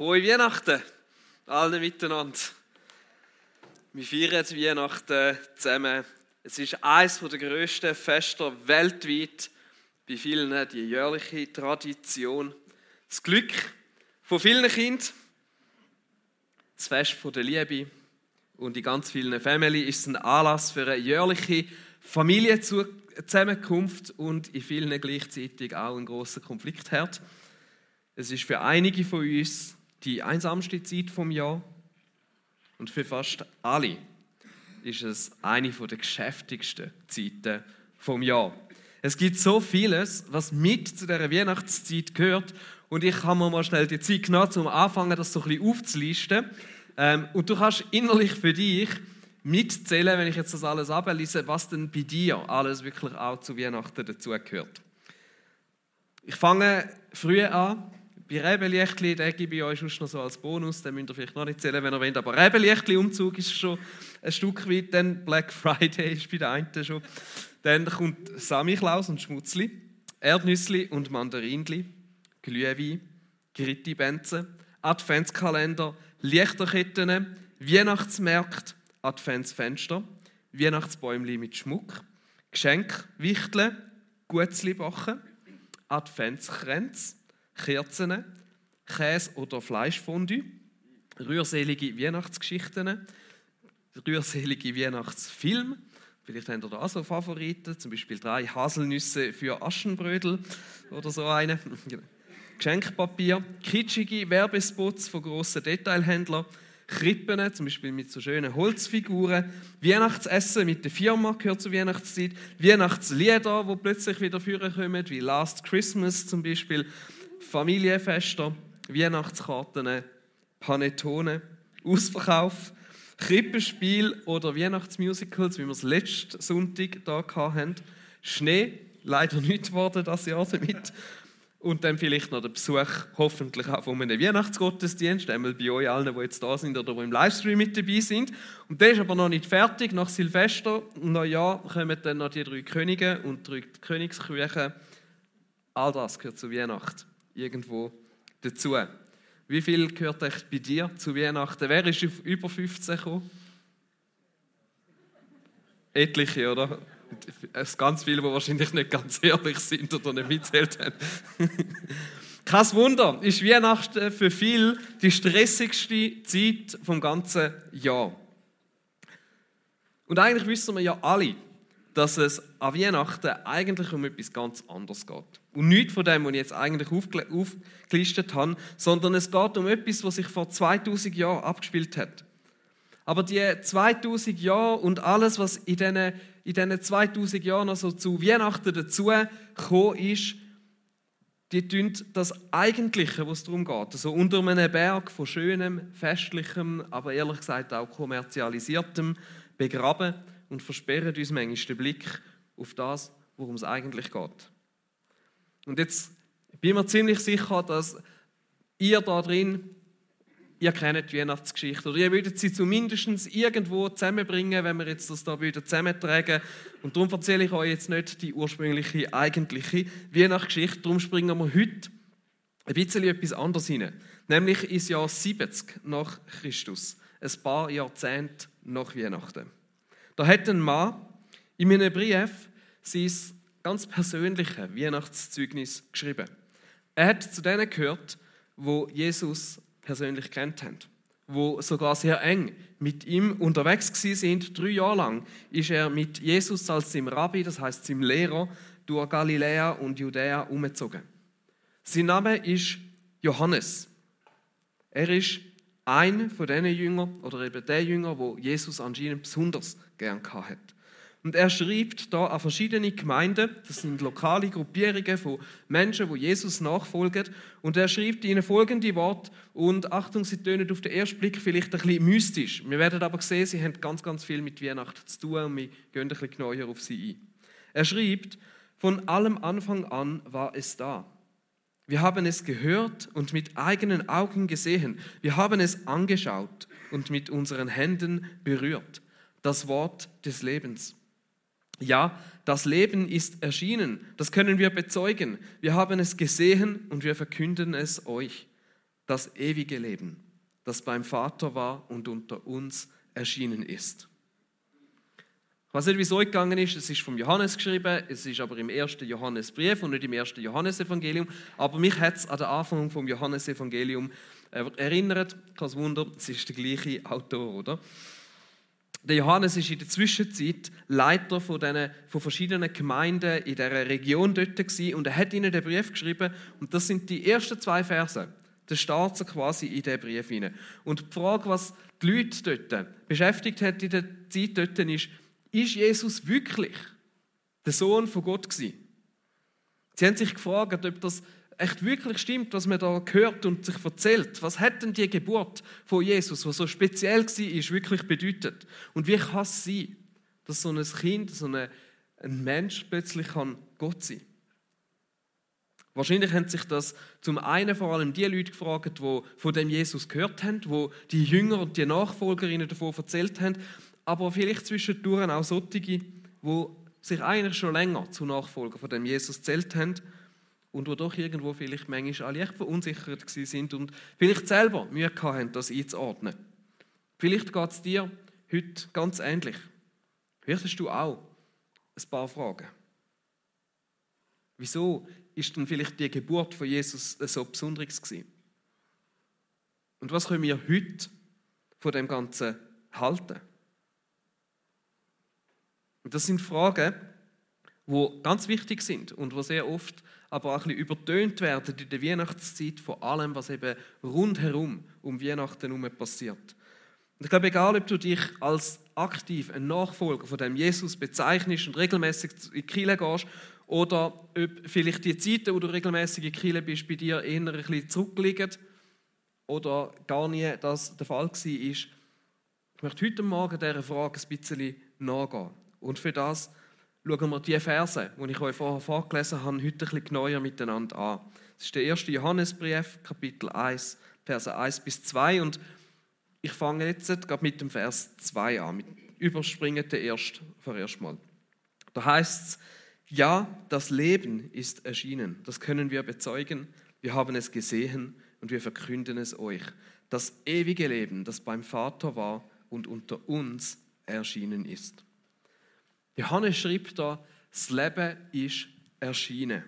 Frohe Weihnachten allen miteinander. Wir feiern Weihnachten zusammen. Es ist eines der grössten Feste weltweit. Bei vielen die jährliche Tradition. Das Glück von vielen Kindern, das Fest der Liebe und in ganz vielen Familien ist ein Anlass für eine jährliche Familienzusammenkunft und in vielen gleichzeitig auch ein großer Konfliktherd. Es ist für einige von uns die einsamste Zeit vom Jahr und für fast alle ist es eine der geschäftigsten Zeiten vom Jahr. Es gibt so vieles, was mit zu der Weihnachtszeit gehört und ich habe mir mal schnell die Zeit genommen, um anfangen, das so ein bisschen aufzulisten. Ähm, und du kannst innerlich für dich mitzählen, wenn ich jetzt das alles ablese, was denn bei dir alles wirklich auch zu Weihnachten dazugehört. Ich fange früher an bei Rebelichtli, den gebe ich euch noch so als Bonus, den müsst ihr vielleicht noch nicht zählen, wenn ihr wollt, aber Rebelichtli-Umzug ist schon ein Stück weit, dann Black Friday ist bei der einen schon. Dann kommt Samichlaus und Schmutzli, Erdnüssli und Mandarinli, Glühwein, Gritti-Benze, Adventskalender, Lichterketten, Weihnachtsmärkte, Adventsfenster, Weihnachtsbäumli mit Schmuck, Geschenkwichteln, Gutzli backen, Adventskränze, Kerzen, Käse- oder Fleischfondue, rührselige Weihnachtsgeschichten, rührselige Weihnachtsfilme. Vielleicht habt ihr da auch so Favoriten, zum Beispiel drei Haselnüsse für Aschenbrödel oder so eine. Geschenkpapier, kitschige Werbespots von grossen Detailhändlern, Krippen, zum Beispiel mit so schönen Holzfiguren, Weihnachtsessen mit der Firma gehört zur Weihnachtszeit, Weihnachtslieder, wo plötzlich wieder vorkommen, wie Last Christmas zum Beispiel, Familienfeste, Weihnachtskarten, Panettone, Ausverkauf, Krippenspiel oder Weihnachtsmusicals, wie wir es letzten Sonntag hier hatten. Schnee, leider nicht geworden das Jahr damit. Und dann vielleicht noch der Besuch, hoffentlich auch von einem Weihnachtsgottesdienst, einmal bei euch allen, die jetzt da sind oder die im Livestream mit dabei sind. Und der ist aber noch nicht fertig. Nach Silvester und Neujahr kommen dann noch die drei Könige und drei Königskirchen. All das gehört zu Weihnachten irgendwo dazu. Wie viel gehört euch bei dir zu Weihnachten? Wer ist auf über 15 gekommen? Etliche, oder? Es ganz viele, die wahrscheinlich nicht ganz ehrlich sind oder nicht mitzählt haben. Kein Wunder, ist Weihnachten für viele die stressigste Zeit vom ganzen Jahr. Und eigentlich wissen wir ja alle, dass es an Weihnachten eigentlich um etwas ganz anderes geht. Und nicht von dem, was ich jetzt eigentlich aufgelistet habe, sondern es geht um etwas, was sich vor 2000 Jahren abgespielt hat. Aber die 2000 Jahre und alles, was in diesen, in diesen 2000 Jahren also zu Weihnachten dazu gekommen ist, die tun das Eigentliche, was darum geht. Also unter einem Berg von schönem, festlichem, aber ehrlich gesagt auch kommerzialisiertem begraben und versperren uns manchmal den Blick auf das, worum es eigentlich geht. Und jetzt bin ich mir ziemlich sicher, dass ihr da drin, ihr kennt die Weihnachtsgeschichte oder ihr würdet sie zumindest irgendwo zusammenbringen, wenn wir jetzt das da zusammentragen Und darum erzähle ich euch jetzt nicht die ursprüngliche, eigentliche Weihnachtsgeschichte. Darum springen wir heute ein bisschen etwas anderes hinein. Nämlich ins Jahr 70 nach Christus. Ein paar Jahrzehnte nach Weihnachten. Da hat ein Mann in einem Brief sein ganz persönliche Weihnachtszeugnis geschrieben. Er hat zu denen gehört, wo Jesus persönlich kennt haben, wo sogar sehr eng mit ihm unterwegs sind. Drei Jahre lang ist er mit Jesus als seinem Rabbi, das heißt seinem Lehrer, durch Galiläa und Judäa umgezogen. Sein Name ist Johannes. Er ist ein von diesen Jüngern oder eben der Jünger, wo Jesus anscheinend besonders gern hat. Und er schreibt da an verschiedene Gemeinden, das sind lokale Gruppierungen von Menschen, wo Jesus nachfolgen. Und er schreibt ihnen folgende Worte. Und Achtung, sie tönen auf den ersten Blick vielleicht ein bisschen mystisch. Wir werden aber sehen, sie haben ganz, ganz viel mit Weihnachten zu tun und wir gehen ein bisschen genauer auf sie ein. Er schreibt, von allem Anfang an war es da. Wir haben es gehört und mit eigenen Augen gesehen. Wir haben es angeschaut und mit unseren Händen berührt. Das Wort des Lebens. Ja, das Leben ist erschienen. Das können wir bezeugen. Wir haben es gesehen und wir verkünden es euch. das ewige Leben, das beim Vater war und unter uns erschienen ist. Ich weiß nicht, wie es euch gegangen ist. Es ist vom Johannes geschrieben, es ist aber im ersten Johannesbrief und nicht im ersten Johannesevangelium. Aber mich hat es an den Anfang vom Johannesevangelium äh, erinnert. Kein Wunder, es ist der gleiche Autor, oder? Der Johannes ist in der Zwischenzeit Leiter von, den, von verschiedenen Gemeinden in der Region dort gewesen, und er hat ihnen den Brief geschrieben und das sind die ersten zwei Verse. Der startet quasi in diesen Brief hinein. Und die Frage, was die Leute dort beschäftigt hat in der Zeit dort, ist, ist Jesus wirklich der Sohn von Gott gewesen? Sie haben sich gefragt, ob das echt wirklich stimmt, was man da hört und sich erzählt. Was hat denn die Geburt von Jesus, was so speziell war, wirklich bedeutet? Und wie kann es sein, dass so ein Kind, so ein Mensch plötzlich kann Gott sein Wahrscheinlich haben sich das zum einen vor allem die Leute gefragt, die von dem Jesus gehört haben, wo die Jünger und die Nachfolgerinnen davon erzählt haben, aber vielleicht zwischendurch auch solche, die sich eigentlich schon länger zu Nachfolger von dem Jesus zählt haben und wo doch irgendwo vielleicht manchmal alle echt verunsichert sind und vielleicht selber Mühe haben, das einzuordnen. Vielleicht geht es dir heute ganz ähnlich. Hast du auch ein paar Fragen. Wieso ist denn vielleicht die Geburt von Jesus so besonderes gewesen? Und was können wir heute von dem Ganzen halten? Und das sind Fragen, die ganz wichtig sind und die sehr oft aber auch ein bisschen übertönt werden in der Weihnachtszeit von allem, was eben rundherum um Weihnachten herum passiert. Und ich glaube, egal ob du dich als aktiv ein Nachfolger von dem Jesus bezeichnest und regelmäßig in die Kirche gehst, oder ob vielleicht die Zeiten, wo du regelmäßig in Kirche bist, bei dir eher ein bisschen zurückliegen oder gar nie das der Fall war, ich möchte heute Morgen dieser Frage ein bisschen nachgehen. Und für das schauen wir die Verse, die ich euch vorher vorgelesen habe, heute ein bisschen genauer miteinander an. Das ist der erste Johannesbrief, Kapitel 1, Verse 1 bis 2. Und ich fange jetzt gerade mit dem Vers 2 an. Mit überspringen den erst vorerst mal. Da heißt es, ja, das Leben ist erschienen. Das können wir bezeugen. Wir haben es gesehen und wir verkünden es euch. Das ewige Leben, das beim Vater war und unter uns erschienen ist. Johannes schreibt da, das Leben ist erschienen.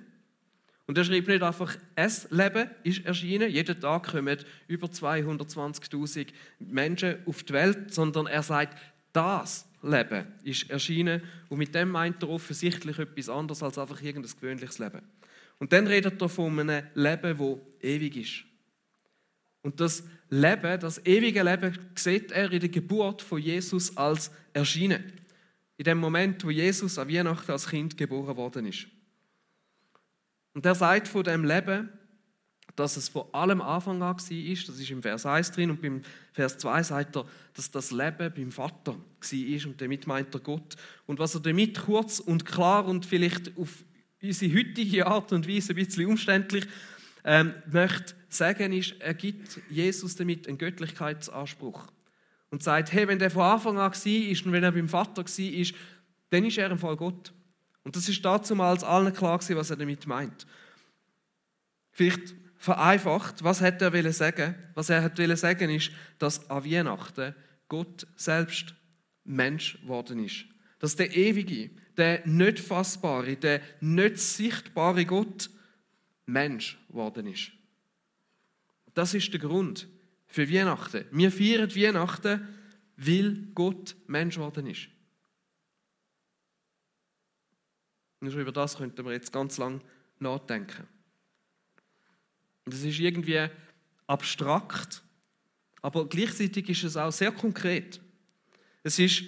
Und er schreibt nicht einfach, es Leben ist erschienen, jeden Tag kommen über 220.000 Menschen auf die Welt, sondern er sagt, das Leben ist erschienen und mit dem meint er offensichtlich etwas anderes als einfach irgendein gewöhnliches Leben. Und dann redet er von einem Leben, das ewig ist. Und das Leben, das ewige Leben, sieht er in der Geburt von Jesus als erschienen in dem Moment, wo Jesus an Weihnachten als Kind geboren worden ist. Und er sagt von dem Leben, dass es vor allem Anfang an war, das ist im Vers 1 drin, und beim Vers 2 sagt er, dass das Leben beim Vater war, und damit meint er Gott. Und was er damit kurz und klar und vielleicht auf unsere heutige Art und Weise ein bisschen umständlich ähm, möchte sagen, ist, er gibt Jesus damit einen Göttlichkeitsanspruch und sagt, hey, wenn der von Anfang an war und wenn er beim Vater war, dann ist er im Fall Gott. Und das ist damals allen klar gewesen, was er damit meint. Vielleicht vereinfacht, was hat er sagen? Was er hat sagen ist, dass an Weihnachten Gott selbst Mensch geworden ist. Dass der ewige, der nicht fassbare, der nicht sichtbare Gott Mensch geworden ist. Das ist der Grund, für Weihnachten. Wir feiern Weihnachten, weil Gott Mensch geworden ist. Und über das könnten wir jetzt ganz lang nachdenken. Und es ist irgendwie abstrakt, aber gleichzeitig ist es auch sehr konkret. Es ist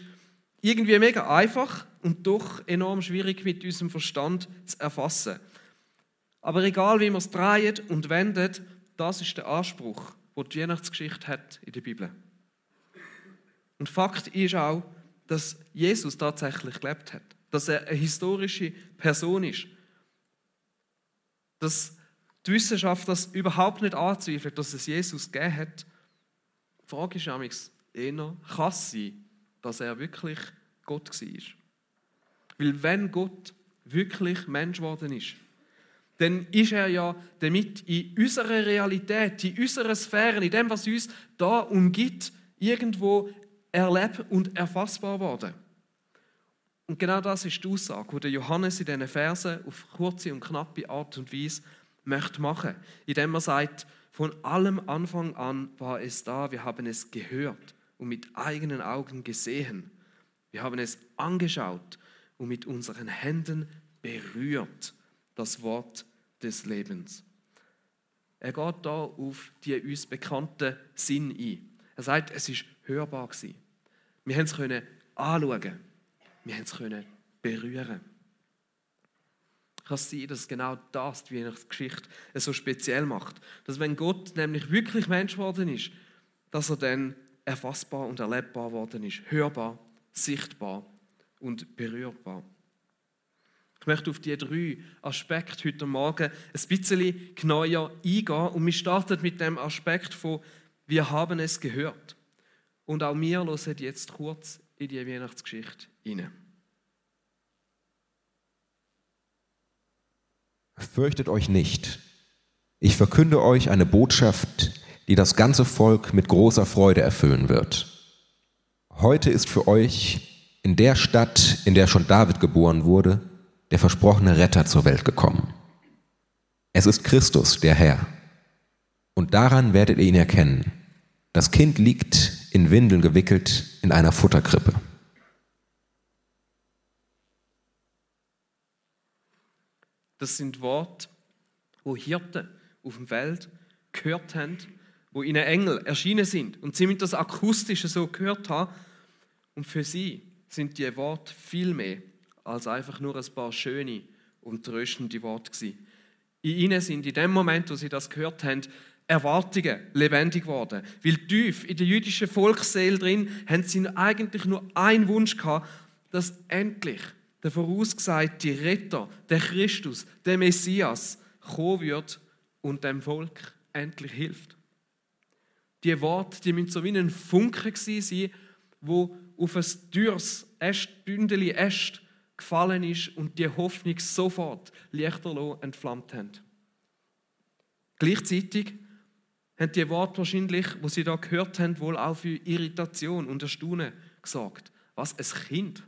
irgendwie mega einfach und doch enorm schwierig mit unserem Verstand zu erfassen. Aber egal wie man es dreht und wendet, das ist der Anspruch wo die Weihnachtsgeschichte hat in der Bibel. Und Fakt ist auch, dass Jesus tatsächlich gelebt hat, dass er eine historische Person ist, dass die Wissenschaft das überhaupt nicht anzweifelt, dass es Jesus gegeben hat. Die Frage ist nämlich eher, kann es sein, dass er wirklich Gott war? Weil wenn Gott wirklich Mensch geworden ist, dann ist er ja damit in unserer Realität, in unserer Sphäre, in dem, was uns da umgibt, irgendwo erlebt und erfassbar worden. Und genau das ist die Aussage, die Johannes in diesen Versen auf kurze und knappe Art und Weise möchte machen, indem er sagt, von allem Anfang an war es da, wir haben es gehört und mit eigenen Augen gesehen. Wir haben es angeschaut und mit unseren Händen berührt, das Wort des Lebens. Er geht da auf die uns bekannten Sinn ein. Er sagt, es ist hörbar gewesen. Wir haben es können anschauen, wir haben es können berühren. Kann es sein, dass genau das die Weihnachtsgeschichte so speziell macht, dass wenn Gott nämlich wirklich Mensch geworden ist, dass er dann erfassbar und erlebbar worden ist, hörbar, sichtbar und berührbar. Ich möchte auf die drei Aspekte heute Morgen ein bisschen genauer eingehen und wir starten mit dem Aspekt von wir haben es gehört. Und auch wir hören jetzt kurz in die Weihnachtsgeschichte hinein. Fürchtet euch nicht. Ich verkünde euch eine Botschaft, die das ganze Volk mit großer Freude erfüllen wird. Heute ist für euch in der Stadt, in der schon David geboren wurde, der versprochene Retter zur Welt gekommen. Es ist Christus, der Herr. Und daran werdet ihr ihn erkennen. Das Kind liegt in Windeln gewickelt in einer Futterkrippe. Das sind Worte, wo Hirten auf dem Feld gehört haben wo ihnen Engel erschienen sind und sie mit das Akustische so gehört haben. Und für sie sind die Worte viel mehr als einfach nur ein paar schöne und tröstende Worte gewesen. In ihnen sind in dem Moment, wo sie das gehört haben, Erwartungen lebendig geworden. Weil tief in der jüdischen Volksseele drin haben sie eigentlich nur einen Wunsch gehabt, dass endlich der vorausgesagte Retter, der Christus, der Messias, kommen wird und dem Volk endlich hilft die Worte, die müssen so wie ein Funke sein, wo auf ein dürres Bündeli Äst gefallen ist und die Hoffnung sofort lichterloh entflammt haben. Gleichzeitig haben die Worte wahrscheinlich, wo sie da gehört haben, wohl auch für Irritation und Erstaunen gesorgt. Was? Ein Kind?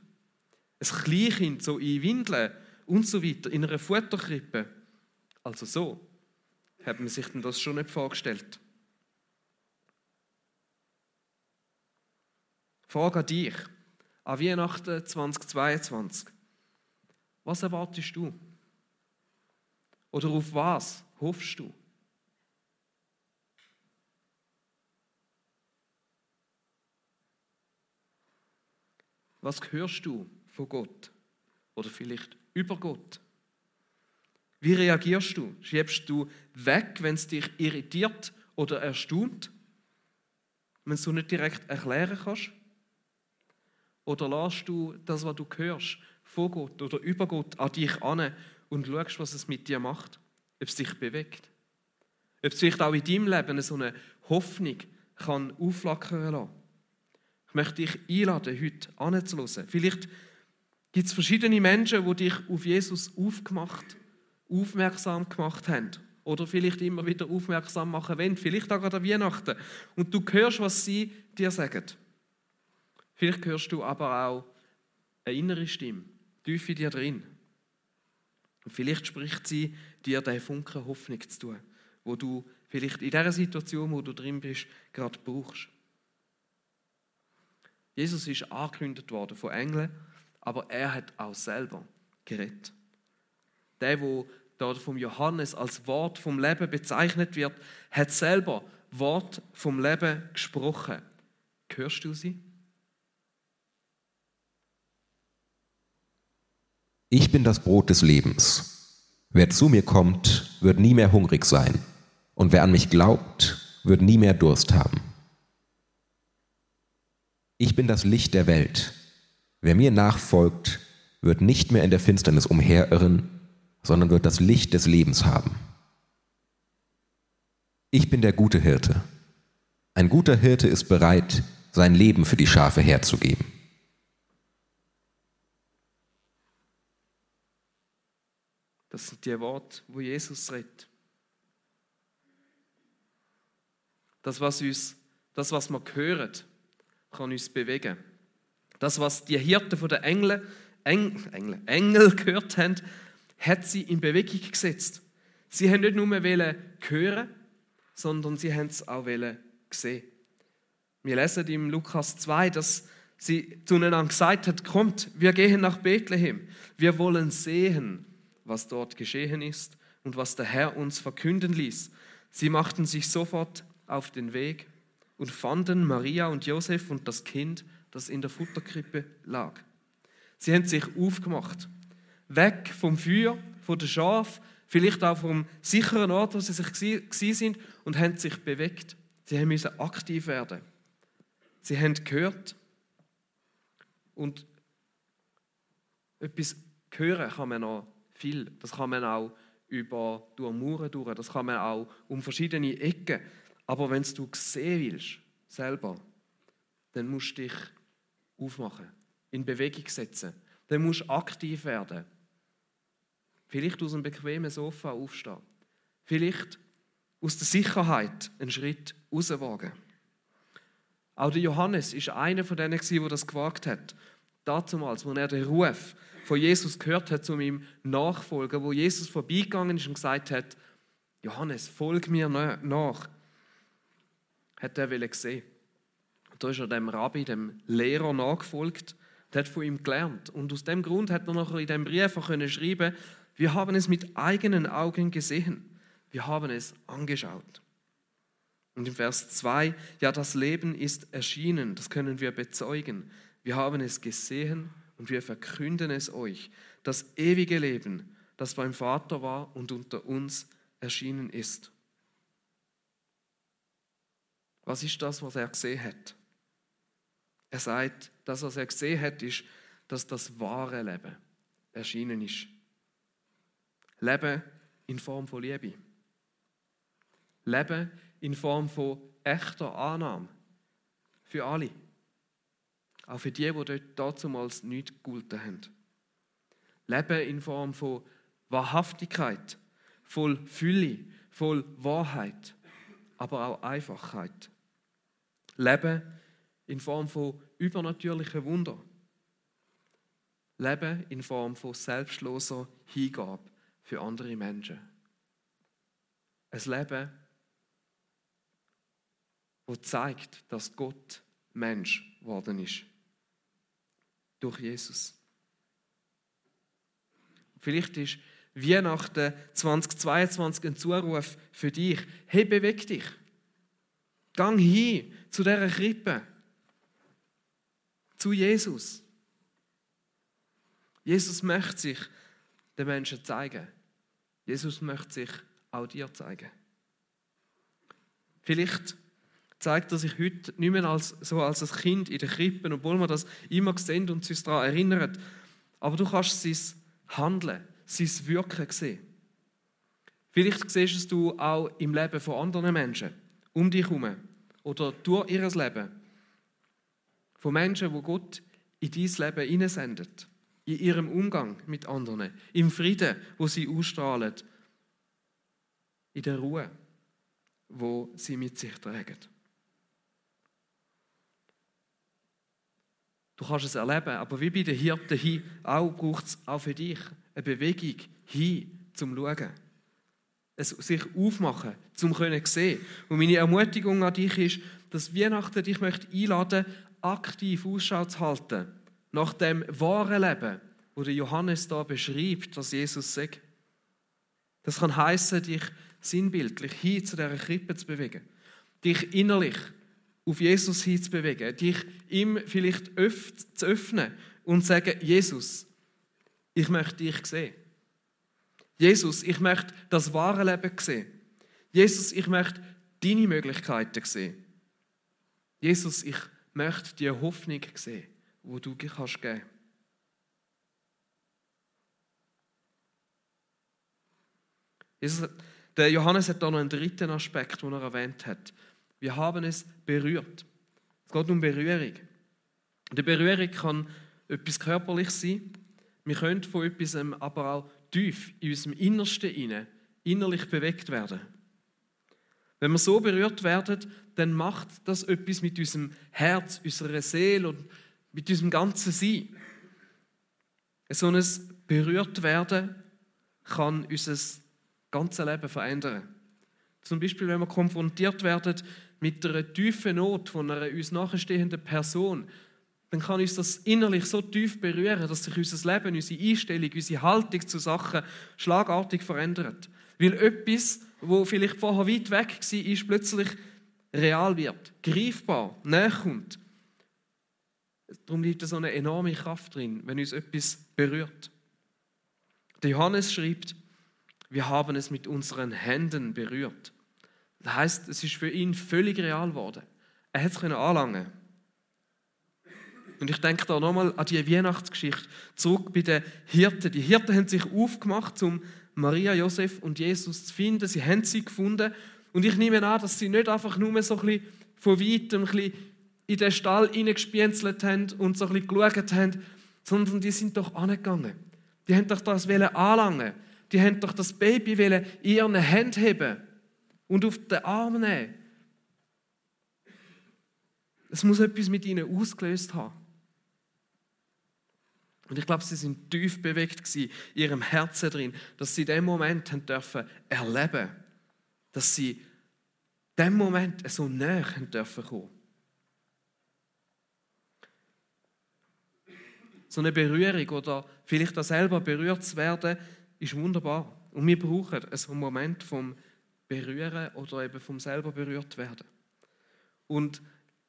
Ein Kleinkind, so in Windeln und so weiter, in einer Futterkrippe. Also so hat man sich denn das schon nicht vorgestellt. Frage an dich, an Weihnachten 2022. Was erwartest du? Oder auf was hoffst du? Was hörst du von Gott? Oder vielleicht über Gott? Wie reagierst du? Schiebst du weg, wenn es dich irritiert oder erstaunt? Wenn du nicht direkt erklären kannst? Oder lässt du das, was du hörst, von Gott oder über Gott an dich an und schaust, was es mit dir macht? Ob es dich bewegt? Ob es vielleicht auch in deinem Leben so eine Hoffnung kann aufflackern lassen? Ich möchte dich einladen, heute anzuhören. Vielleicht gibt es verschiedene Menschen, die dich auf Jesus aufgemacht, aufmerksam gemacht haben. Oder vielleicht immer wieder aufmerksam machen wollen. Vielleicht auch an Weihnachten. Und du hörst, was sie dir sagen. Vielleicht hörst du aber auch eine innere Stimme, tief in dir drin. Und vielleicht spricht sie dir den Funken Hoffnung zu tun, wo du vielleicht in der Situation, wo du drin bist, gerade brauchst. Jesus ist angekündigt worden von Engeln, aber er hat auch selber geredet. Der, wo da vom Johannes als Wort vom Leben bezeichnet wird, hat selber Wort vom Leben gesprochen. Hörst du sie? Ich bin das Brot des Lebens. Wer zu mir kommt, wird nie mehr hungrig sein, und wer an mich glaubt, wird nie mehr Durst haben. Ich bin das Licht der Welt. Wer mir nachfolgt, wird nicht mehr in der Finsternis umherirren, sondern wird das Licht des Lebens haben. Ich bin der gute Hirte. Ein guter Hirte ist bereit, sein Leben für die Schafe herzugeben. Das sind die Worte, wo Jesus redet. Das, was uns, das, was wir hören, kann uns bewegen. Das, was die Hirten Engeln, Engel, Engel, Engel gehört haben, hat sie in Bewegung gesetzt. Sie haben nicht nur hören, sondern sie haben es auch sehen. Wir lesen im Lukas 2, dass sie zueinander gesagt hat, kommt, wir gehen nach Bethlehem. Wir wollen sehen, was dort geschehen ist und was der Herr uns verkünden ließ. Sie machten sich sofort auf den Weg und fanden Maria und Josef und das Kind, das in der Futterkrippe lag. Sie haben sich aufgemacht, weg vom Feuer, von der Schaf, vielleicht auch vom sicheren Ort, wo sie sich gsi sind, und haben sich bewegt. Sie haben müssen aktiv werden. Sie haben gehört. Und etwas hören kann man auch viel. Das kann man auch über durch Mauern durch. Das kann man auch um verschiedene Ecken. Aber wenn du sehen willst, selber, dann musst du dich aufmachen, in Bewegung setzen. Dann musst du aktiv werden. Vielleicht aus einem bequemen Sofa aufstehen. Vielleicht aus der Sicherheit einen Schritt rauswagen. Auch der Johannes ist einer von denen, der das gewagt hat. Damals, als er den Ruf von Jesus gehört hat zu meinem Nachfolger, wo Jesus vorbeigegangen ist und gesagt hat, Johannes, folg mir nach, hat er gesehen. Und da ist er dem Rabbi, dem Lehrer nachgefolgt und hat von ihm gelernt. Und aus dem Grund hat er nachher in dem Brief können schreiben, wir haben es mit eigenen Augen gesehen. Wir haben es angeschaut. Und im Vers 2, ja, das Leben ist erschienen, das können wir bezeugen. Wir haben es gesehen und wir verkünden es euch. Das ewige Leben, das beim Vater war und unter uns erschienen ist. Was ist das, was er gesehen hat? Er sagt, das, was er gesehen hat, ist, dass das wahre Leben erschienen ist. Leben in Form von Liebe. Leben in Form von echter Annahme für alle. Auch für die, die dort damals nichts gegolten haben. Leben in Form von Wahrhaftigkeit, voll Fülle, voll Wahrheit, aber auch Einfachheit. Leben in Form von übernatürlichen Wunder. Leben in Form von selbstloser Hingabe für andere Menschen. Ein Leben, das zeigt, dass Gott Mensch geworden ist. Durch Jesus. Vielleicht ist Weihnachten 2022 ein Zuruf für dich. Hey, beweg dich. Gang hin zu dieser Krippe. Zu Jesus. Jesus möchte sich den Menschen zeigen. Jesus möchte sich auch dir zeigen. Vielleicht zeigt er sich heute nicht mehr als, so als ein Kind in der Krippe, obwohl wir das immer sehen und uns daran erinnern. Aber du kannst sein Handeln, sein Wirken sehen. Vielleicht siehst du es auch im Leben von anderen Menschen um dich herum oder durch ihr Leben. Von Menschen, wo Gott in dein Leben hineinsendet. In ihrem Umgang mit anderen. Im Frieden, wo sie ausstrahlen. In der Ruhe, wo sie mit sich tragen. Du kannst es erleben, aber wie bei den Hirten hin, auch braucht es auch für dich eine Bewegung hin zum Schauen es sich aufmachen, zum können sehen. Und meine Ermutigung an dich ist, dass Weihnachten dich möchte einladen, aktiv Ausschau zu halten nach dem wahren Leben, wo der Johannes da beschreibt, was Jesus sagt. Das kann heißen, dich sinnbildlich hin zu dieser Krippe zu bewegen, dich innerlich auf Jesus hinzubewegen, dich ihm vielleicht zu öffnen und zu sagen, Jesus, ich möchte dich sehen. Jesus, ich möchte das wahre Leben sehen. Jesus, ich möchte deine Möglichkeiten sehen. Jesus, ich möchte die Hoffnung sehen, wo du kannst geben. Jesus, der Johannes hat da noch einen dritten Aspekt, den er erwähnt hat. Wir haben es berührt. Es geht um Berührung. Die Berührung kann etwas körperlich sein. Wir können von etwas aber auch tief in unserem Innersten inne innerlich bewegt werden. Wenn wir so berührt werden, dann macht das etwas mit unserem Herz, unserer Seele und mit unserem ganzen Sein. So ein berührt werden kann unser ganzes Leben verändern. Zum Beispiel, wenn wir konfrontiert werden mit einer tiefen Not von einer uns nachstehenden Person, dann kann uns das innerlich so tief berühren, dass sich unser Leben, unsere Einstellung, unsere Haltung zu Sachen schlagartig verändert. Weil etwas, wo vielleicht vorher weit weg war, ist plötzlich real wird, greifbar, näher. Darum liegt da so eine enorme Kraft drin, wenn uns etwas berührt. Der Johannes schreibt, wir haben es mit unseren Händen berührt. Das heißt, es ist für ihn völlig real geworden. Er hat es anlangen und ich denke da nochmal an die Weihnachtsgeschichte zurück bei den Hirten. Die Hirten haben sich aufgemacht, um Maria, Josef und Jesus zu finden. Sie haben sie gefunden. Und ich nehme an, dass sie nicht einfach nur so ein bisschen von weitem in den Stall hineingespienzelt haben und so ein bisschen geschaut haben, sondern die sind doch angegangen. Die haben doch das anlangen Die haben doch das Baby in ihren Händen heben und auf den Arm nehmen. Es muss etwas mit ihnen ausgelöst haben. Und ich glaube, sie sind tief bewegt gewesen, in ihrem Herzen drin, dass sie den Moment haben dürfen erleben, dass sie dem Moment so näher haben dürfen kommen. So eine Berührung oder vielleicht auch selber berührt zu werden, ist wunderbar. Und wir brauchen einen Moment vom Berühren oder eben vom selber berührt werden. Und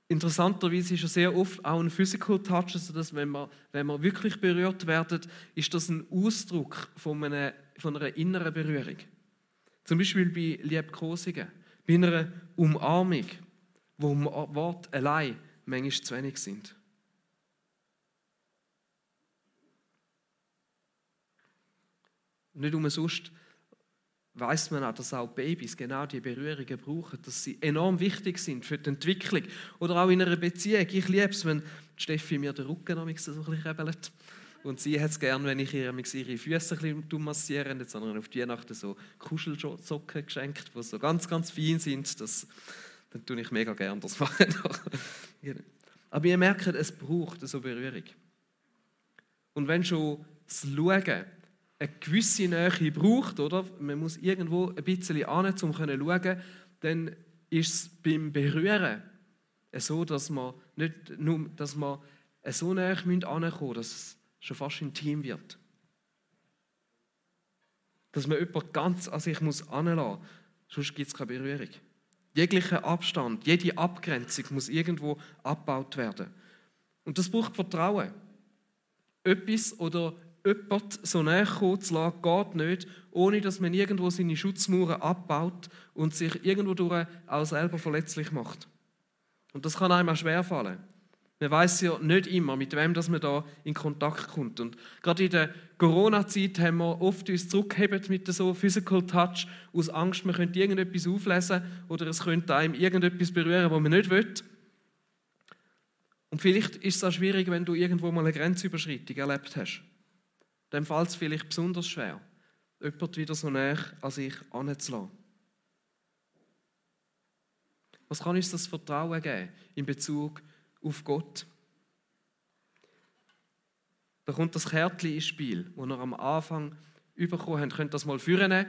Interessanterweise ist er sehr oft auch ein Physical Touch, also dass wenn wir, wenn wir wirklich berührt werden, ist das ein Ausdruck von einer, von einer inneren Berührung. Zum Beispiel bei Liebkosungen, bei einer Umarmung, wo Worte allein manchmal zu wenig sind. Nicht umsonst weiß man auch, dass auch Babys genau die Berührungen brauchen, dass sie enorm wichtig sind für die Entwicklung. Oder auch in einer Beziehung. Ich liebe es, wenn Steffi mir den Rücken so ein bisschen rebelt. Und sie hat es gerne, wenn ich ihr ihre Füße ein bisschen massiere. Jetzt haben auf die Weihnachten so Kuschelsocken geschenkt, die so ganz, ganz fein sind. Das, dann tue ich mega gerne das machen. Aber ihr merkt, es braucht so Berührung. Und wenn schon das Schauen eine gewisse Nähe braucht, oder? Man muss irgendwo ein bisschen an, um zu schauen, dann ist es beim Berühren so, dass man nicht nur, dass man so näher ankommen dass es schon fast intim wird. Dass man jemanden ganz an sich muss muss, sonst gibt es keine Berührung. Jeglicher Abstand, jede Abgrenzung muss irgendwo abgebaut werden. Und das braucht Vertrauen. Etwas oder jemand so näher kommen zu lassen, geht nicht, ohne dass man irgendwo seine Schutzmauern abbaut und sich irgendwo durch auch selber verletzlich macht. Und das kann einem auch schwerfallen. Man weiß ja nicht immer, mit wem dass man da in Kontakt kommt. Und gerade in der Corona-Zeit haben wir oft uns zurückgehebt mit so Physical Touch aus Angst, man könnte irgendetwas auflesen oder es könnte einem irgendetwas berühren, was man nicht will. Und vielleicht ist es auch schwierig, wenn du irgendwo mal eine Grenzüberschreitung erlebt hast dann fällt es vielleicht besonders schwer, jemand wieder so näher an sich anzulassen. Was kann uns das Vertrauen geben in Bezug auf Gott? Da kommt das Kärtchen ins Spiel, das wir am Anfang bekommen haben. Könnt das mal führen?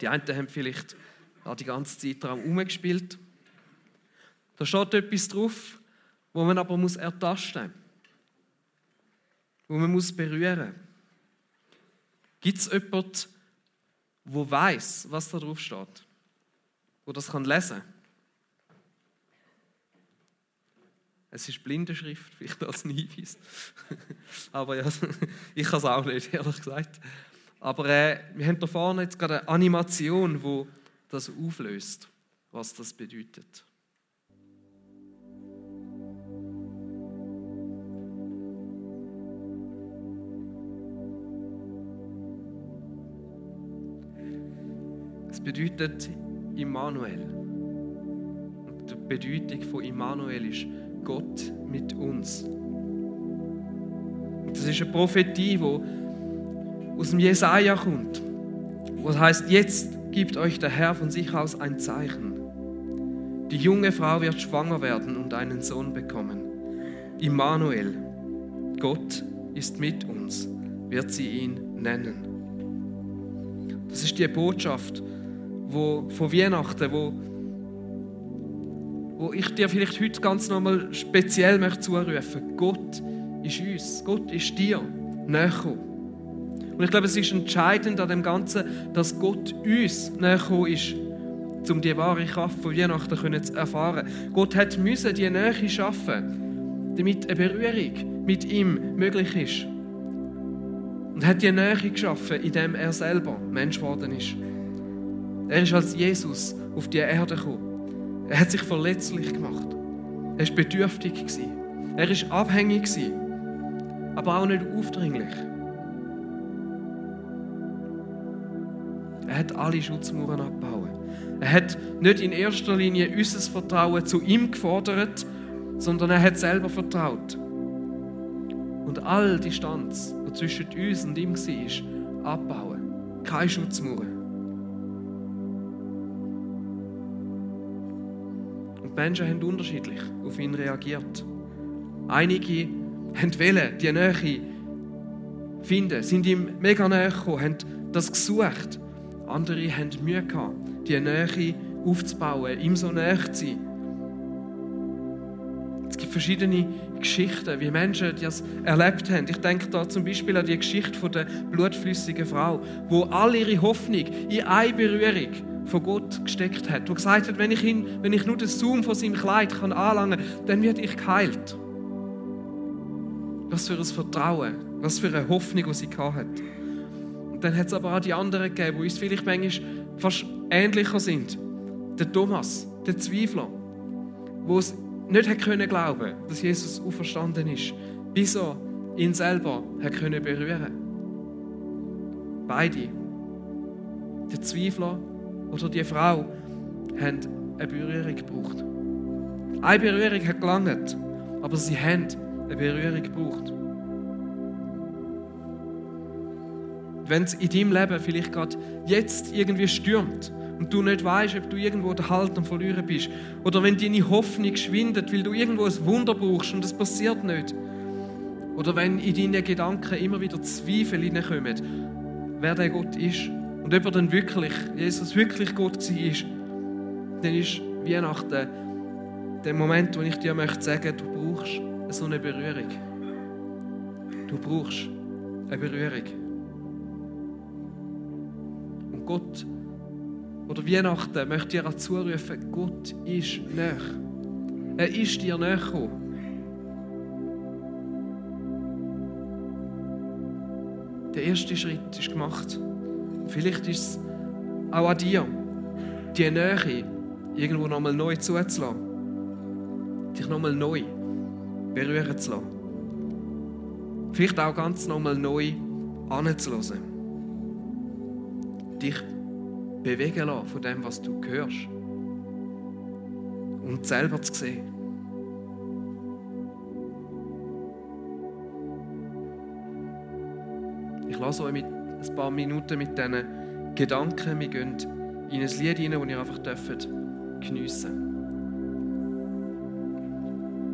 Die einen haben vielleicht die ganze Zeit daran herumgespielt. Da steht etwas drauf, wo man aber ertasten muss wo man muss berühren. Gibt es jemanden, der weiß, was da drauf steht? Wo das kann lesen Es ist blinde Schrift, vielleicht als ein Hinweis. Aber ja, ich kann es auch nicht, ehrlich gesagt. Aber äh, wir haben da vorne jetzt gerade eine Animation, wo das auflöst, was das bedeutet. Es bedeutet Immanuel. Und die Bedeutung von Immanuel ist Gott mit uns. Und das ist eine Prophetie, die aus dem Jesaja kommt, wo es heißt: Jetzt gibt euch der Herr von sich aus ein Zeichen. Die junge Frau wird schwanger werden und einen Sohn bekommen. Immanuel, Gott ist mit uns, wird sie ihn nennen. Das ist die Botschaft wo, von Weihnachten, wo, wo ich dir vielleicht heute ganz nochmal speziell möchte zurufen. Gott ist uns, Gott ist dir näher Und ich glaube, es ist entscheidend an dem Ganzen, dass Gott uns näher ist um die wahre Kraft von Weihnachten zu erfahren. Gott hat müssen die Nähe schaffen, damit eine Berührung mit ihm möglich ist. Und hat die Nähe geschaffen, indem er selber Mensch geworden ist. Er ist als Jesus auf die Erde gekommen. Er hat sich verletzlich gemacht. Er war bedürftig. Er war abhängig, aber auch nicht aufdringlich. Er hat alle Schutzmauern abgebaut. Er hat nicht in erster Linie unser Vertrauen zu ihm gefordert, sondern er hat selber vertraut. Und all die Distanz, die zwischen uns und ihm war, abbauen. Keine Schutzmauern. Menschen haben unterschiedlich auf ihn reagiert. Einige haben wollen, die Nähe finden, sind ihm mega näher gekommen, haben das gesucht. Andere haben Mühe gehabt, die Nähe aufzubauen, ihm so näher zu sein. Es gibt verschiedene Geschichten, wie Menschen das erlebt haben. Ich denke da zum Beispiel an die Geschichte von der blutflüssigen Frau, wo all ihre Hoffnung in eine Berührung von Gott gesteckt hat, wo gesagt hat, wenn ich, ihn, wenn ich nur den Zoom von seinem Kleid kann anlangen kann, dann werde ich geheilt. Was für ein Vertrauen, was für eine Hoffnung, die sie hatte. Und dann hat es aber auch die anderen gegeben, die uns vielleicht manchmal fast ähnlicher sind. Der Thomas, der Zweifler, wo es nicht hat können glauben, dass Jesus auferstanden ist, bis er ihn selber hat können berühren. Beide, der Zweifler oder die Frau, haben eine Berührung gebraucht. Eine Berührung hat gelangt, aber sie haben eine Berührung gebraucht. Wenn es in deinem Leben vielleicht gerade jetzt irgendwie stürmt und du nicht weißt, ob du irgendwo der Halt am Verlieren bist, oder wenn deine Hoffnung schwindet, weil du irgendwo ein Wunder brauchst und es passiert nicht, oder wenn in deinen Gedanken immer wieder Zweifel hineinkommen, wer der Gott ist und ob er dann wirklich, Jesus wirklich Gott war, dann ist Weihnachten der Moment, wo ich dir möchte sagen, du brauchst so eine Berührung. Du brauchst eine Berührung. Gott oder Weihnachten möchte dir auch zurufen, Gott ist näher. Er ist dir näher gekommen. Der erste Schritt ist gemacht. Vielleicht ist es auch an dir, die Nähe irgendwo nochmal neu zuzulassen. Dich nochmal neu berühren zu lassen. Vielleicht auch ganz nochmal neu anzulassen dich bewegen lassen von dem, was du hörst. Und selber zu sehen. Ich lasse euch mit ein paar Minuten mit diesen Gedanken. Wir gehen in ein Lied hinein, das ihr einfach geniessen dürft.